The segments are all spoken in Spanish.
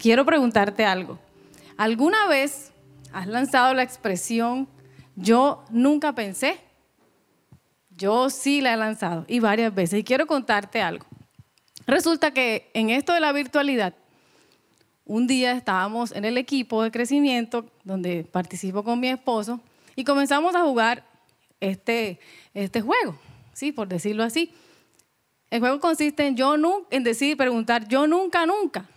quiero preguntarte algo. ¿Alguna vez has lanzado la expresión yo nunca pensé? Yo sí la he lanzado y varias veces. Y quiero contarte algo. Resulta que en esto de la virtualidad, un día estábamos en el equipo de crecimiento donde participo con mi esposo y comenzamos a jugar este, este juego, ¿sí? por decirlo así. El juego consiste en, yo en decir, preguntar, yo nunca, nunca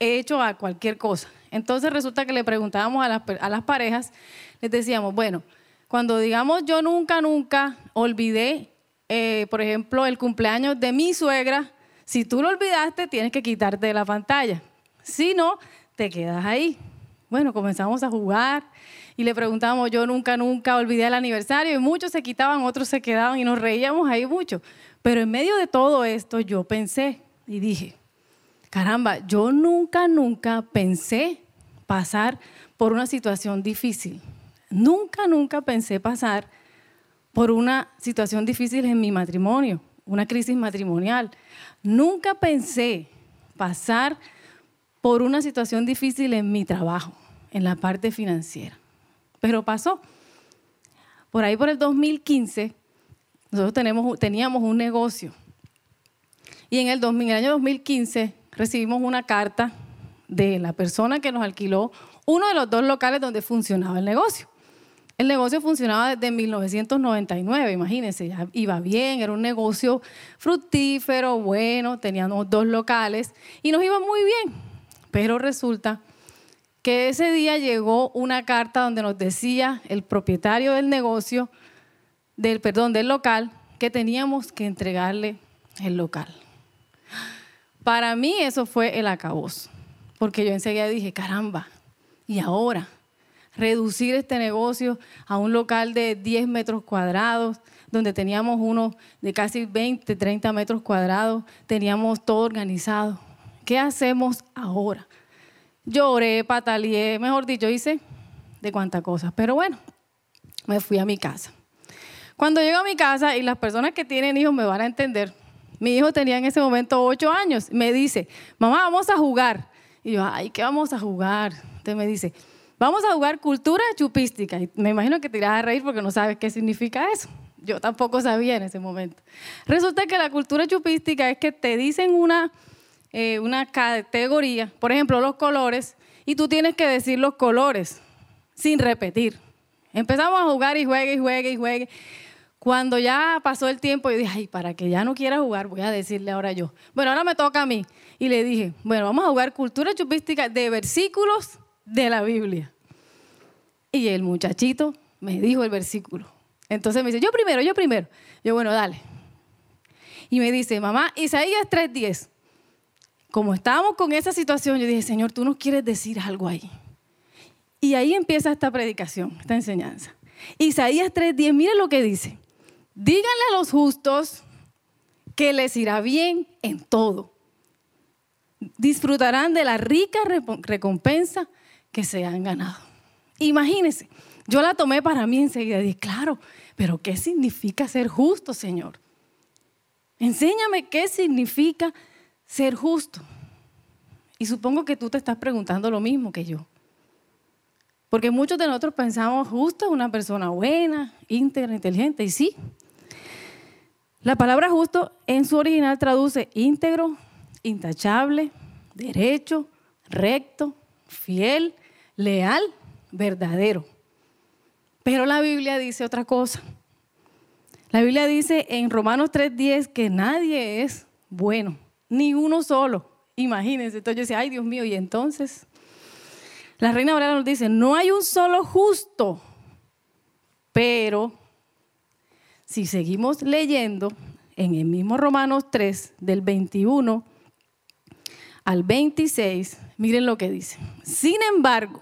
hecho a cualquier cosa. Entonces resulta que le preguntábamos a las, parejas, les decíamos, bueno, cuando digamos yo nunca, nunca olvidé, eh, por ejemplo, el cumpleaños de mi suegra, si tú lo olvidaste, tienes que quitarte de la pantalla. Si no, te quedas ahí. Bueno, comenzamos a jugar y le preguntábamos, yo nunca, nunca olvidé el aniversario y muchos se quitaban, otros se quedaban y nos reíamos ahí mucho. Pero en medio de todo esto yo pensé y dije, caramba, yo nunca, nunca pensé pasar por una situación difícil. Nunca, nunca pensé pasar por una situación difícil en mi matrimonio, una crisis matrimonial. Nunca pensé pasar por una situación difícil en mi trabajo, en la parte financiera. Pero pasó. Por ahí por el 2015, nosotros teníamos un negocio. Y en el, en el año 2015 recibimos una carta de la persona que nos alquiló uno de los dos locales donde funcionaba el negocio. El negocio funcionaba desde 1999, imagínense, ya iba bien, era un negocio fructífero, bueno, teníamos dos locales y nos iba muy bien. Pero resulta que ese día llegó una carta donde nos decía el propietario del negocio, del perdón, del local, que teníamos que entregarle el local. Para mí eso fue el acabos, porque yo enseguida dije, caramba, ¿y ahora? reducir este negocio a un local de 10 metros cuadrados, donde teníamos uno de casi 20, 30 metros cuadrados, teníamos todo organizado. ¿Qué hacemos ahora? Lloré, pataleé, mejor dicho, hice de cuántas cosas. Pero bueno, me fui a mi casa. Cuando llego a mi casa, y las personas que tienen hijos me van a entender, mi hijo tenía en ese momento 8 años, me dice, mamá, vamos a jugar. Y yo, ay, ¿qué vamos a jugar? Entonces me dice, Vamos a jugar cultura chupística. Y me imagino que te irás a reír porque no sabes qué significa eso. Yo tampoco sabía en ese momento. Resulta que la cultura chupística es que te dicen una, eh, una categoría, por ejemplo, los colores, y tú tienes que decir los colores sin repetir. Empezamos a jugar y juegue y juegue y juegue. Cuando ya pasó el tiempo, yo dije, ay, para que ya no quiera jugar, voy a decirle ahora yo. Bueno, ahora me toca a mí. Y le dije, bueno, vamos a jugar cultura chupística de versículos de la Biblia. Y el muchachito me dijo el versículo. Entonces me dice, yo primero, yo primero. Yo, bueno, dale. Y me dice, mamá, Isaías 3.10. Como estábamos con esa situación, yo dije, Señor, tú nos quieres decir algo ahí. Y ahí empieza esta predicación, esta enseñanza. Isaías 3.10, mire lo que dice. Díganle a los justos que les irá bien en todo. Disfrutarán de la rica recompensa que se han ganado. Imagínense, yo la tomé para mí enseguida y dije, claro, pero ¿qué significa ser justo, Señor? Enséñame qué significa ser justo. Y supongo que tú te estás preguntando lo mismo que yo. Porque muchos de nosotros pensamos justo es una persona buena, íntegra, inteligente, y sí. La palabra justo en su original traduce íntegro, intachable, derecho, recto, fiel, leal, verdadero. Pero la Biblia dice otra cosa. La Biblia dice en Romanos 3:10 que nadie es bueno, ni uno solo. Imagínense. Entonces yo decía, ay Dios mío, y entonces la Reina Valera nos dice, no hay un solo justo, pero si seguimos leyendo en el mismo Romanos 3, del 21 al 26, miren lo que dice. Sin embargo,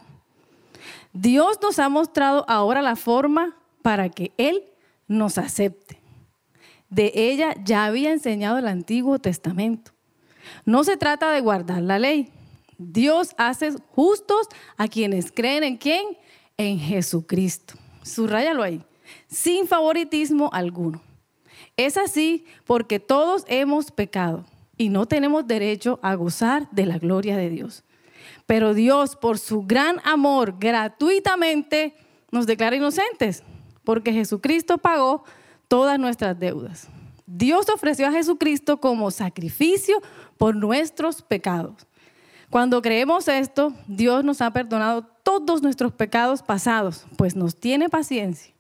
Dios nos ha mostrado ahora la forma para que Él nos acepte. De ella ya había enseñado el Antiguo Testamento. No se trata de guardar la ley. Dios hace justos a quienes creen en quién? En Jesucristo. Subrayalo ahí. Sin favoritismo alguno. Es así porque todos hemos pecado y no tenemos derecho a gozar de la gloria de Dios. Pero Dios, por su gran amor, gratuitamente nos declara inocentes, porque Jesucristo pagó todas nuestras deudas. Dios ofreció a Jesucristo como sacrificio por nuestros pecados. Cuando creemos esto, Dios nos ha perdonado todos nuestros pecados pasados, pues nos tiene paciencia.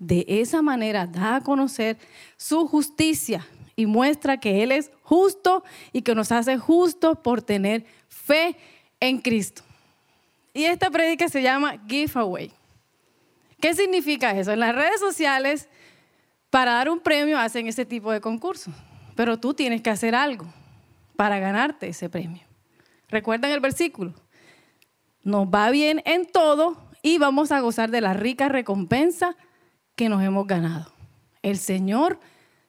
De esa manera da a conocer su justicia y muestra que Él es justo y que nos hace justos por tener fe en Cristo. Y esta prédica se llama Giveaway. ¿Qué significa eso? En las redes sociales, para dar un premio hacen ese tipo de concursos, pero tú tienes que hacer algo para ganarte ese premio. ¿Recuerdan el versículo? Nos va bien en todo y vamos a gozar de la rica recompensa que nos hemos ganado. El Señor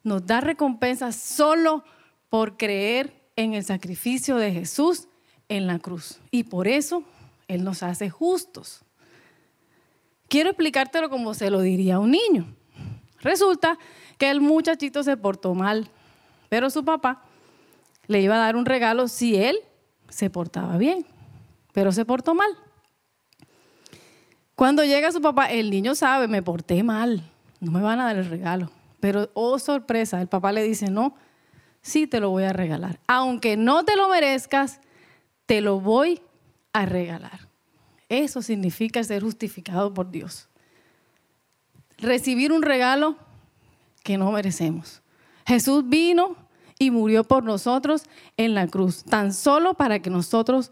nos da recompensa solo por creer en el sacrificio de Jesús en la cruz. Y por eso Él nos hace justos. Quiero explicártelo como se lo diría a un niño. Resulta que el muchachito se portó mal, pero su papá le iba a dar un regalo si él se portaba bien, pero se portó mal. Cuando llega su papá, el niño sabe, me porté mal, no me van a dar el regalo. Pero, oh sorpresa, el papá le dice, no, sí te lo voy a regalar. Aunque no te lo merezcas, te lo voy a regalar. Eso significa ser justificado por Dios. Recibir un regalo que no merecemos. Jesús vino y murió por nosotros en la cruz, tan solo para que nosotros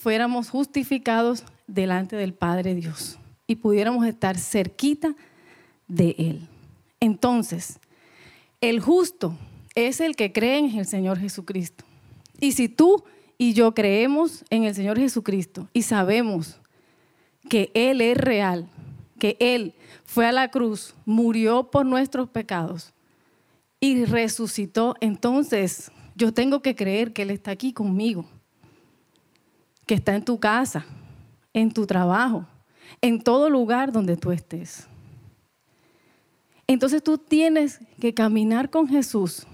fuéramos justificados delante del Padre Dios y pudiéramos estar cerquita de Él. Entonces, el justo es el que cree en el Señor Jesucristo. Y si tú y yo creemos en el Señor Jesucristo y sabemos que Él es real, que Él fue a la cruz, murió por nuestros pecados y resucitó, entonces yo tengo que creer que Él está aquí conmigo, que está en tu casa, en tu trabajo, en todo lugar donde tú estés. Entonces tú tienes que caminar con Jesús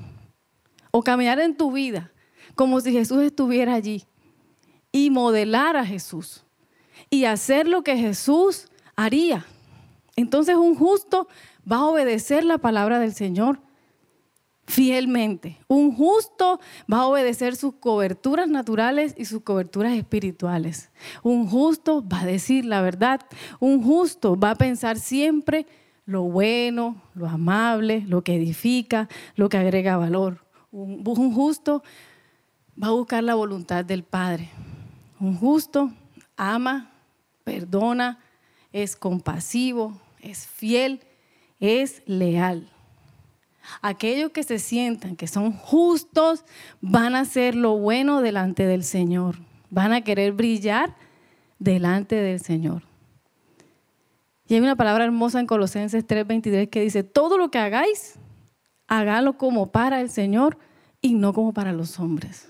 o caminar en tu vida como si Jesús estuviera allí y modelar a Jesús y hacer lo que Jesús haría. Entonces un justo va a obedecer la palabra del Señor fielmente. Un justo va a obedecer sus coberturas naturales y sus coberturas espirituales. Un justo va a decir la verdad. Un justo va a pensar siempre lo bueno, lo amable, lo que edifica, lo que agrega valor. Un, justo va a buscar la voluntad del Padre. Un justo ama, perdona, es compasivo, es fiel, es leal. Aquellos que se sientan que son justos van a hacer lo bueno delante del Señor. Van a querer brillar delante del Señor. Y hay una palabra hermosa en Colosenses 3:23 que dice, todo lo que hagáis, hágalo como para el Señor y no como para los hombres.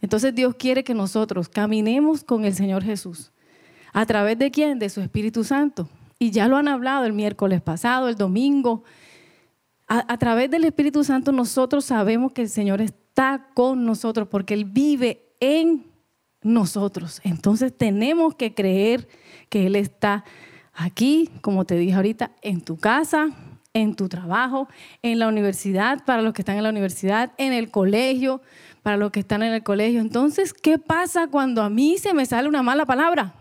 Entonces Dios quiere que nosotros caminemos con el Señor Jesús. ¿A través de quién? De su Espíritu Santo. Y ya lo han hablado el miércoles pasado, el domingo. A, través del Espíritu Santo nosotros sabemos que el Señor está con nosotros porque Él vive en nosotros. Entonces tenemos que creer que Él está Aquí, como te dije ahorita, en tu casa, en tu trabajo, en la universidad, para los que están en la universidad, en el colegio, para los que están en el colegio. Entonces, ¿qué pasa cuando a mí se me sale una mala palabra?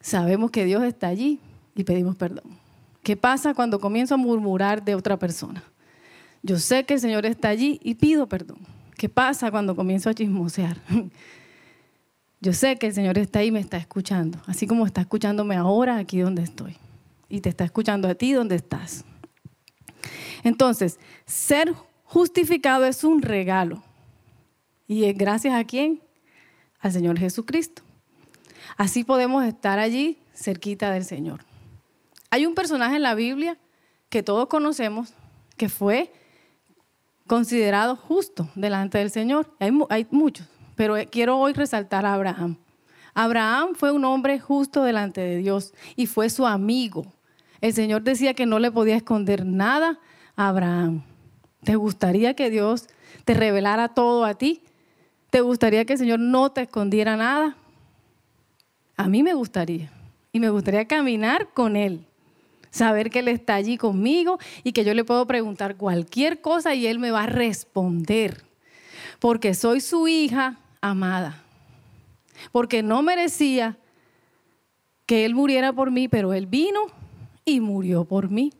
Sabemos que Dios está allí y pedimos perdón. ¿Qué pasa cuando comienzo a murmurar de otra persona? Yo sé que el Señor está allí y pido perdón. ¿Qué pasa cuando comienzo a chismosear? Yo sé que el Señor está ahí y me está escuchando, así como está escuchándome ahora aquí donde estoy. Y te está escuchando a ti donde estás. Entonces, ser justificado es un regalo. ¿Y es gracias a quién? Al Señor Jesucristo. Así podemos estar allí cerquita del Señor. Hay un personaje en la Biblia que todos conocemos que fue considerado justo delante del Señor. Hay, muchos, pero quiero hoy resaltar a Abraham. Abraham fue un hombre justo delante de Dios y fue su amigo. El Señor decía que no le podía esconder nada a Abraham. ¿Te gustaría que Dios te revelara todo a ti? ¿Te gustaría que el Señor no te escondiera nada? A mí me gustaría. Y me gustaría caminar con Él. Saber que Él está allí conmigo y que yo le puedo preguntar cualquier cosa y Él me va a responder. Porque soy su hija amada. Porque no merecía que Él muriera por mí, pero Él vino y murió por mí.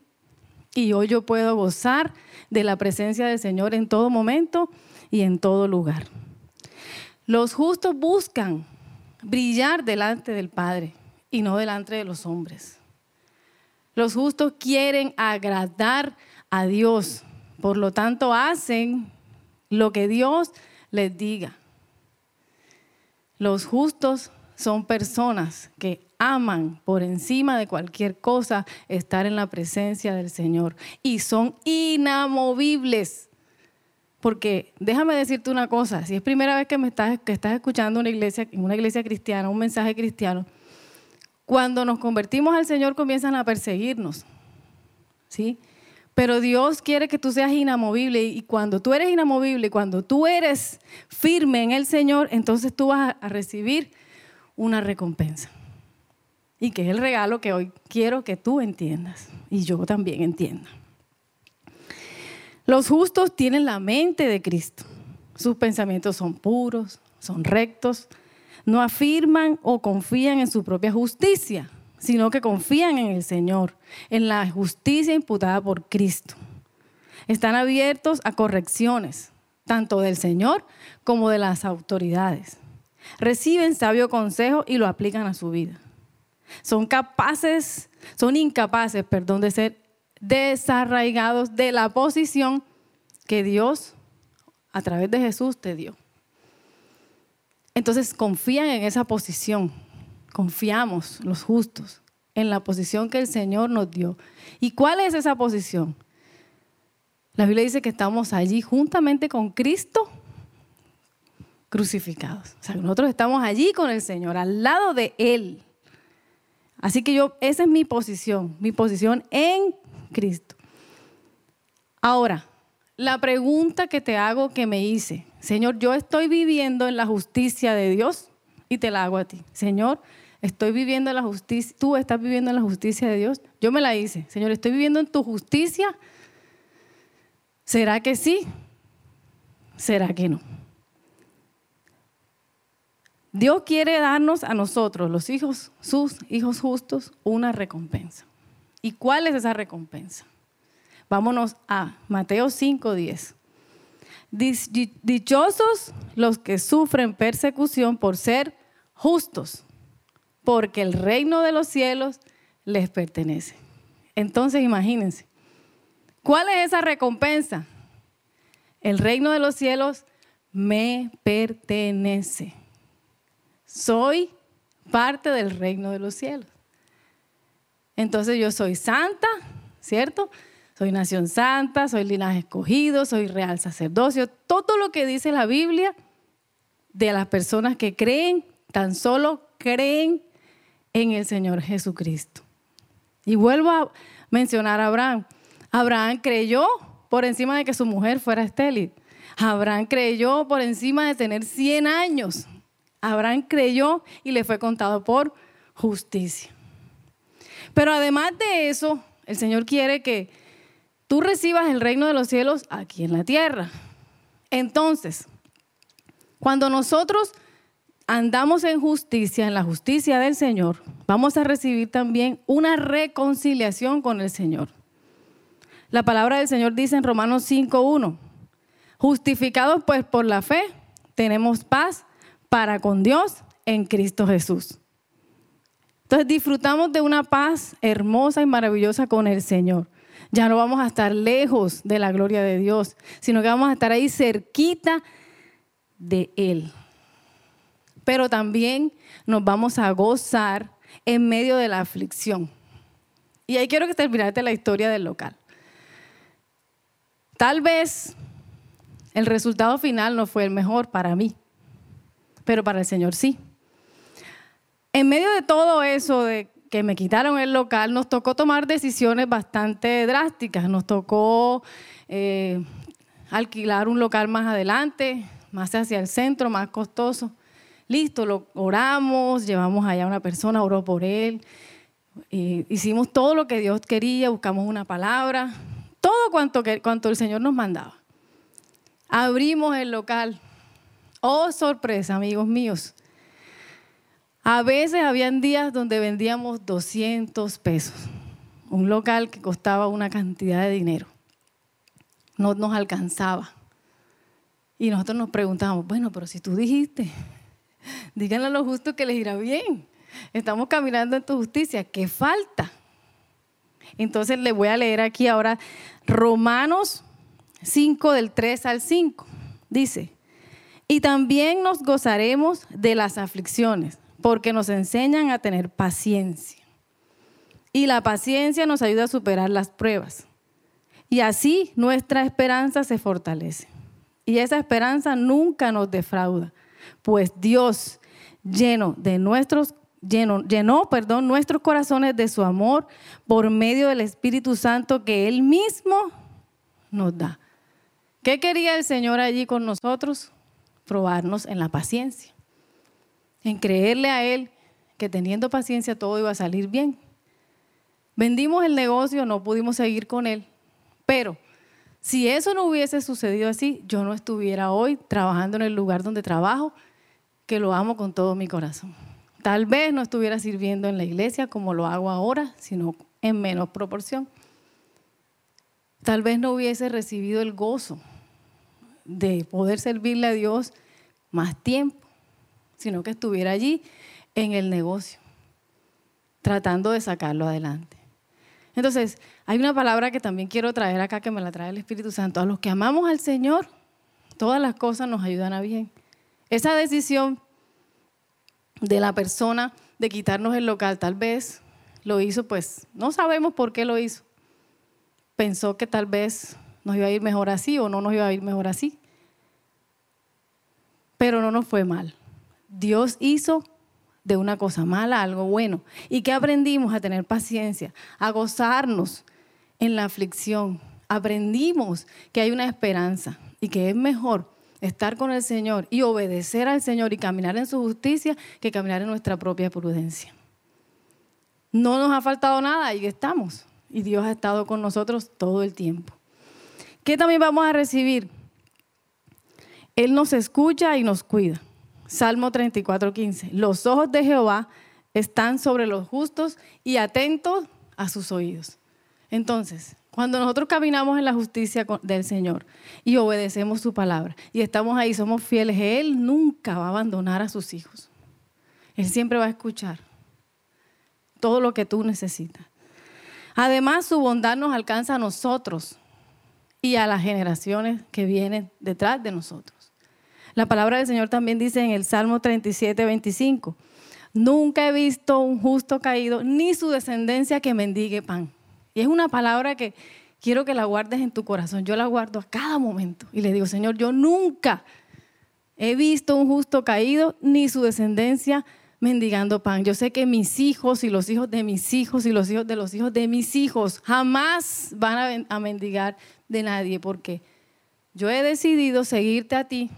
Y hoy yo puedo gozar de la presencia del Señor en todo momento y en todo lugar. Los justos buscan brillar delante del Padre y no delante de los hombres. Los justos quieren agradar a Dios, por lo tanto hacen lo que Dios les diga. Los justos son personas que aman por encima de cualquier cosa estar en la presencia del Señor y son inamovibles. Porque déjame decirte una cosa, si es primera vez que me estás, que estás escuchando una iglesia, una iglesia cristiana, un mensaje cristiano, cuando nos convertimos al Señor comienzan a perseguirnos. ¿Sí? Pero Dios quiere que tú seas inamovible y cuando tú eres inamovible, cuando tú eres firme en el Señor, entonces tú vas a recibir una recompensa. Y que es el regalo que hoy quiero que tú entiendas y yo también entienda. Los justos tienen la mente de Cristo. Sus pensamientos son puros, son rectos, no afirman o confían en su propia justicia, sino que confían en el Señor, en la justicia imputada por Cristo. Están abiertos a correcciones, tanto del Señor como de las autoridades. Reciben sabio consejo y lo aplican a su vida. Son capaces, son incapaces, perdón, de ser desarraigados de la posición que Dios a través de Jesús te dio. Entonces confían en esa posición, confiamos los justos en la posición que el Señor nos dio. ¿Y cuál es esa posición? La Biblia dice que estamos allí juntamente con Cristo crucificados. O sea, nosotros estamos allí con el Señor, al lado de Él. Así que yo, esa es mi posición, mi posición en Cristo. Ahora, la pregunta que te hago que me hice, Señor, yo estoy viviendo en la justicia de Dios y te la hago a ti. Señor, estoy viviendo en la justicia, tú estás viviendo en la justicia de Dios. Yo me la hice. Señor, estoy viviendo en tu justicia. ¿Será que sí? ¿Será que no? Dios quiere darnos a nosotros, los hijos, sus hijos justos, una recompensa. ¿Y cuál es esa recompensa? Vámonos a Mateo 5:10. Dichosos los que sufren persecución por ser justos, porque el reino de los cielos les pertenece. Entonces imagínense, ¿cuál es esa recompensa? El reino de los cielos me pertenece soy parte del reino de los cielos. Entonces yo soy santa, ¿cierto? Soy nación santa, soy linaje escogido, soy real sacerdocio. Todo lo que dice la Biblia de las personas que creen, tan solo creen en el Señor Jesucristo. Y vuelvo a mencionar a Abraham. Abraham creyó por encima de que su mujer fuera estéril. Abraham creyó por encima de tener 100 años. Abraham creyó y le fue contado por justicia. Pero además de eso, el Señor quiere que tú recibas el reino de los cielos aquí en la tierra. Entonces, cuando nosotros andamos en justicia, en la justicia del Señor, vamos a recibir también una reconciliación con el Señor. La palabra del Señor dice en Romanos 5.1, justificados pues por la fe, tenemos paz para con Dios en Cristo Jesús. Entonces disfrutamos de una paz hermosa y maravillosa con el Señor. Ya no vamos a estar lejos de la gloria de Dios, sino que vamos a estar ahí cerquita de Él. Pero también nos vamos a gozar en medio de la aflicción. Y ahí quiero que terminarte la historia del local. Tal vez el resultado final no fue el mejor para mí pero para el Señor sí. En medio de todo eso de que me quitaron el local, nos tocó tomar decisiones bastante drásticas. Nos tocó eh, alquilar un local más adelante, más hacia el centro, más costoso. listo, lo oramos, llevamos allá a una persona, oró por él, hicimos todo lo que Dios quería, buscamos una palabra, todo cuanto, cuanto el Señor nos mandaba. Abrimos el local. Oh, sorpresa, amigos míos. A veces habían días donde vendíamos 200 pesos. Un local que costaba una cantidad de dinero. No nos alcanzaba. Y nosotros nos preguntábamos, bueno, pero si tú dijiste, díganle a los justos que les irá bien. Estamos caminando en tu justicia. ¿Qué falta? Entonces le voy a leer aquí ahora Romanos 5 del 3 al 5. Dice, y también nos gozaremos de las aflicciones, porque nos enseñan a tener paciencia. Y la paciencia nos ayuda a superar las pruebas. Y así nuestra esperanza se fortalece. Y esa esperanza nunca nos defrauda, pues Dios, lleno de nuestros llenó, llenó perdón, nuestros corazones de su amor por medio del Espíritu Santo que Él mismo nos da. ¿Qué quería el Señor allí con nosotros? Probarnos en la paciencia, en creerle a Él que teniendo paciencia todo iba a salir bien. Vendimos el negocio, no pudimos seguir con Él, pero si eso no hubiese sucedido así, yo no estuviera hoy trabajando en el lugar donde trabajo, que lo amo con todo mi corazón. Tal vez no estuviera sirviendo en la iglesia como lo hago ahora, sino en menos proporción. Tal vez no hubiese recibido el gozo de poder servirle a Dios más tiempo, sino que estuviera allí en el negocio, tratando de sacarlo adelante. Entonces, hay una palabra que también quiero traer acá, que me la trae el Espíritu Santo. A los que amamos al Señor, todas las cosas nos ayudan a bien. Esa decisión de la persona de quitarnos el local. Tal vez lo hizo, pues no sabemos por qué lo hizo. Pensó que tal vez nos iba a ir mejor así o no nos iba a ir mejor así. Pero no nos fue mal. Dios hizo de una cosa mala algo bueno. ¿Y que aprendimos? A tener paciencia, a gozarnos en la aflicción. Aprendimos que hay una esperanza y que es mejor estar con el Señor y obedecer al Señor y caminar en su justicia que caminar en nuestra propia prudencia. No nos ha faltado nada, ahí estamos. Y Dios ha estado con nosotros todo el tiempo. ¿Qué también vamos a recibir? Él nos escucha y nos cuida. Salmo 34, 15. Los ojos de Jehová están sobre los justos y atentos a sus oídos. Entonces, cuando nosotros caminamos en la justicia del Señor y obedecemos su palabra y estamos ahí, somos fieles, Él nunca va a abandonar a sus hijos. Él siempre va a escuchar todo lo que tú necesitas. Además, su bondad nos alcanza a nosotros y a las generaciones que vienen detrás de nosotros. La palabra del Señor también dice en el Salmo 37, 25, nunca he visto un justo caído, ni su descendencia que mendigue pan. Y es una palabra que quiero que la guardes en tu corazón. Yo la guardo a cada momento. Y le digo, Señor, yo nunca he visto un justo caído ni su descendencia mendigando pan. Yo sé que mis hijos y los hijos de mis hijos y los hijos de los hijos de mis hijos jamás van a, mendigar de nadie porque yo he decidido seguirte a ti.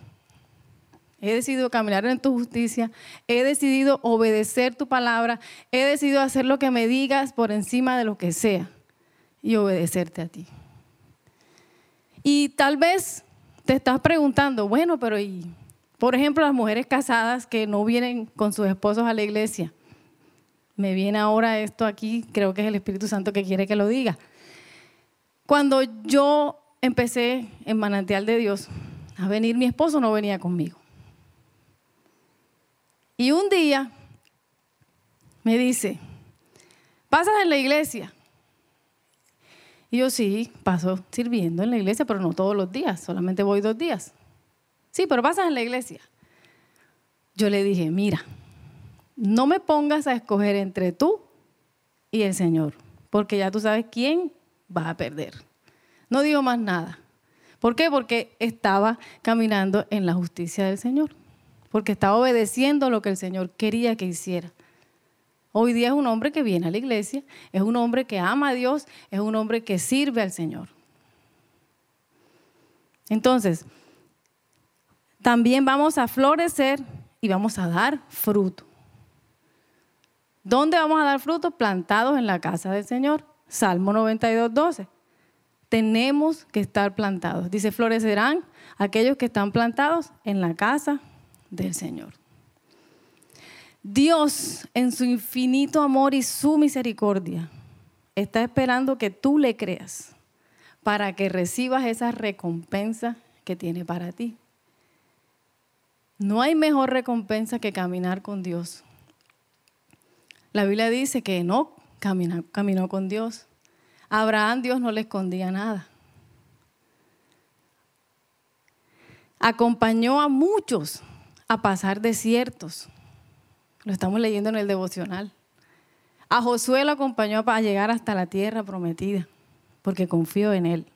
He decidido caminar en tu justicia, he decidido obedecer tu palabra, he decidido hacer lo que me digas por encima de lo que sea y obedecerte a ti. Y tal vez te estás preguntando, bueno, pero y, por ejemplo, las mujeres casadas que no vienen con sus esposos a la iglesia. Me viene ahora esto aquí, creo que es el Espíritu Santo que quiere que lo diga. Cuando yo empecé en Manantial de Dios a venir, mi esposo no venía conmigo. Y un día me dice, pasas en la iglesia. Y yo sí, paso sirviendo en la iglesia, pero no todos los días, solamente voy dos días. Sí, pero pasas en la iglesia. Yo le dije, mira, no me pongas a escoger entre tú y el Señor, porque ya tú sabes quién va a perder. No digo más nada. ¿Por qué? Porque estaba caminando en la justicia del Señor, porque estaba obedeciendo lo que el Señor quería que hiciera. Hoy día es un hombre que viene a la iglesia, es un hombre que ama a Dios, es un hombre que sirve al Señor. Entonces, también vamos a florecer y vamos a dar fruto. ¿Dónde vamos a dar fruto? Plantados en la casa del Señor. Salmo 92, 12. Tenemos que estar plantados. Dice, florecerán aquellos que están plantados en la casa del Señor. Dios, en su infinito amor y su misericordia, está esperando que tú le creas para que recibas esa recompensa que tiene para ti. No hay mejor recompensa que caminar con Dios. La Biblia dice que no caminó, caminó con Dios. A Abraham Dios no le escondía nada. Acompañó a muchos a pasar desiertos. Lo estamos leyendo en el devocional. A Josué lo acompañó para llegar hasta la tierra prometida, porque confió en él.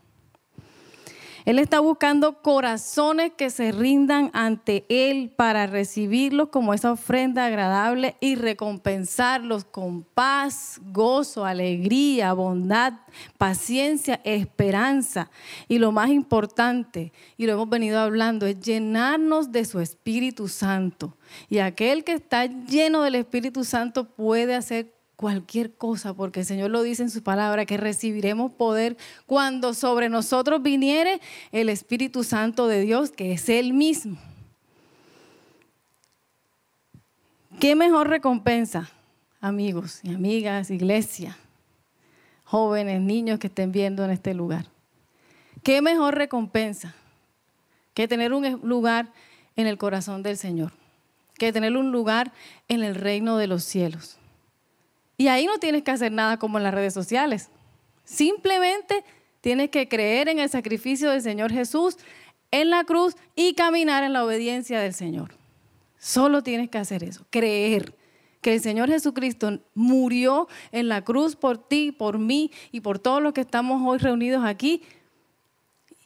Él está buscando corazones que se rindan ante Él para recibirlos como esa ofrenda agradable y recompensarlos con paz, gozo, alegría, bondad, paciencia, esperanza. Y lo más importante, y lo hemos venido hablando, es llenarnos de su Espíritu Santo. Y aquel que está lleno del Espíritu Santo puede hacer cualquier cosa, porque el Señor lo dice en su palabra, que recibiremos poder cuando sobre nosotros viniere el Espíritu Santo de Dios, que es Él mismo. ¿Qué mejor recompensa, amigos y amigas, iglesia, jóvenes, niños que estén viendo en este lugar? ¿Qué mejor recompensa que tener un lugar en el corazón del Señor? Que tener un lugar en el reino de los cielos. Y ahí no tienes que hacer nada como en las redes sociales. Simplemente tienes que creer en el sacrificio del Señor Jesús en la cruz y caminar en la obediencia del Señor. Solo tienes que hacer eso, creer que el Señor Jesucristo murió en la cruz por ti, por mí y por todos los que estamos hoy reunidos aquí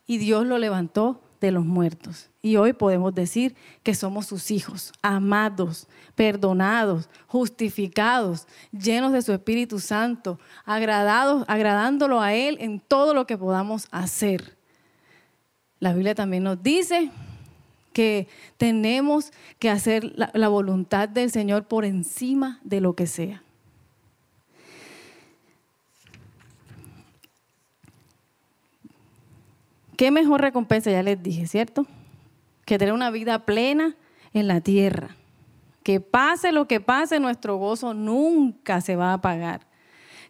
y Dios lo levantó de los muertos. Y hoy podemos decir que somos sus hijos, amados, perdonados, justificados, llenos de su Espíritu Santo, agradados, agradándolo a Él en todo lo que podamos hacer. La Biblia también nos dice que tenemos que hacer la, la voluntad del Señor por encima de lo que sea. ¿Qué mejor recompensa? Ya les dije, ¿cierto? Que tener una vida plena en la tierra. Que pase lo que pase, nuestro gozo nunca se va a apagar.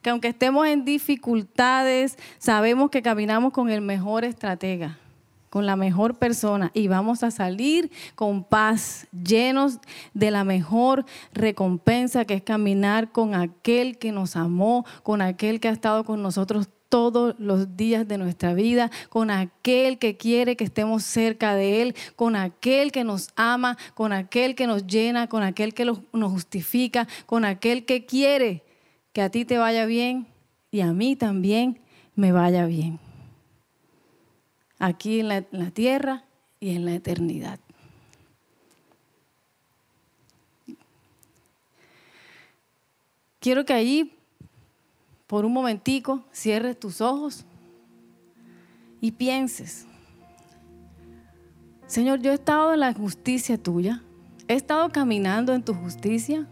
Que aunque estemos en dificultades, sabemos que caminamos con el mejor estratega, con la mejor persona y vamos a salir con paz, llenos de la mejor recompensa que es caminar con aquel que nos amó, con aquel que ha estado con nosotros todos los días de nuestra vida, con aquel que quiere que estemos cerca de Él, con aquel que nos ama, con aquel que nos llena, con aquel que nos justifica, con aquel que quiere que a ti te vaya bien y a mí también me vaya bien. Aquí en la, tierra y en la eternidad. Quiero que allí por un momentico cierres tus ojos y pienses, Señor, yo he estado en la justicia tuya, he estado caminando en tu justicia.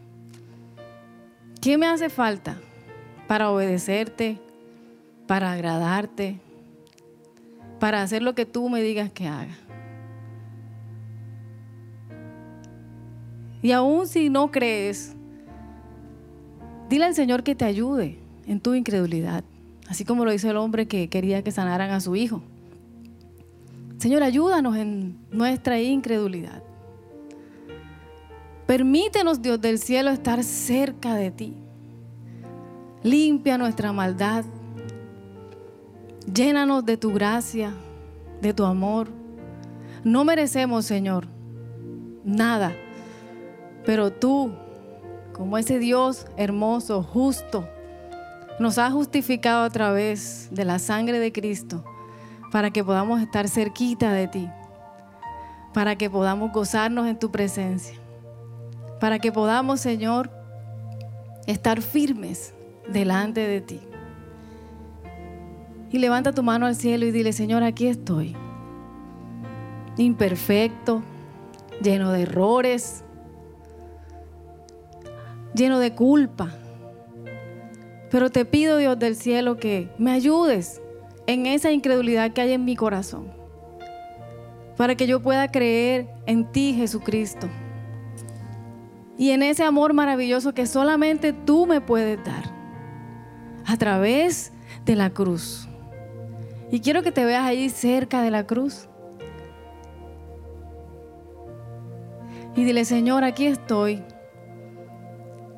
¿Qué me hace falta para obedecerte, para agradarte, para hacer lo que tú me digas que haga? Y aún si no crees, dile al Señor que te ayude en tu incredulidad, así como lo hizo el hombre que quería que sanaran a su hijo. Señor, ayúdanos en nuestra incredulidad. Permítenos, Dios del cielo, estar cerca de ti. Limpia nuestra maldad. Llénanos de tu gracia, de tu amor. No merecemos, Señor, nada, pero tú, como ese Dios hermoso, justo, nos ha justificado a través de la sangre de Cristo para que podamos estar cerquita de ti, para que podamos gozarnos en tu presencia, para que podamos, Señor, estar firmes delante de ti. Y levanta tu mano al cielo y dile, Señor, aquí estoy, imperfecto, lleno de errores, lleno de culpa. Pero te pido, Dios del cielo, que me ayudes en esa incredulidad que hay en mi corazón, para que yo pueda creer en ti, Jesucristo, y en ese amor maravilloso que solamente tú me puedes dar a través de la cruz. Y quiero que te veas allí cerca de la cruz. Y dile, Señor, aquí estoy,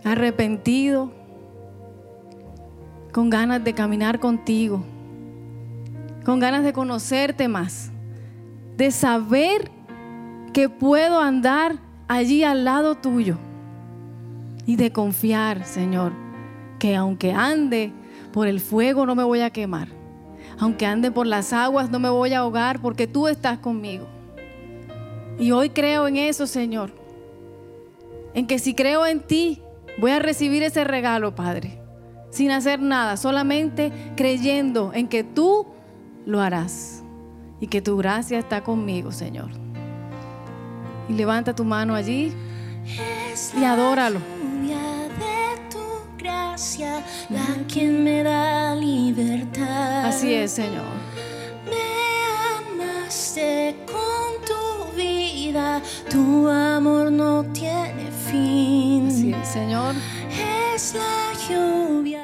arrepentido, con ganas de caminar contigo, con ganas de conocerte más, de saber que puedo andar allí al lado tuyo y de confiar, Señor, que aunque ande por el fuego no me voy a quemar, aunque ande por las aguas no me voy a ahogar porque tú estás conmigo. Y hoy creo en eso, Señor. En que si creo en ti, voy a recibir ese regalo, Padre sin hacer nada, solamente creyendo en que tú lo harás y que tu gracia está conmigo, Señor. Y levanta tu mano allí y adóralo. De tu gracia, la quien me da libertad. Así es, Señor. Me amaste con tu vida, tu amor no tiene fin. Así es, Señor. Es la lluvia.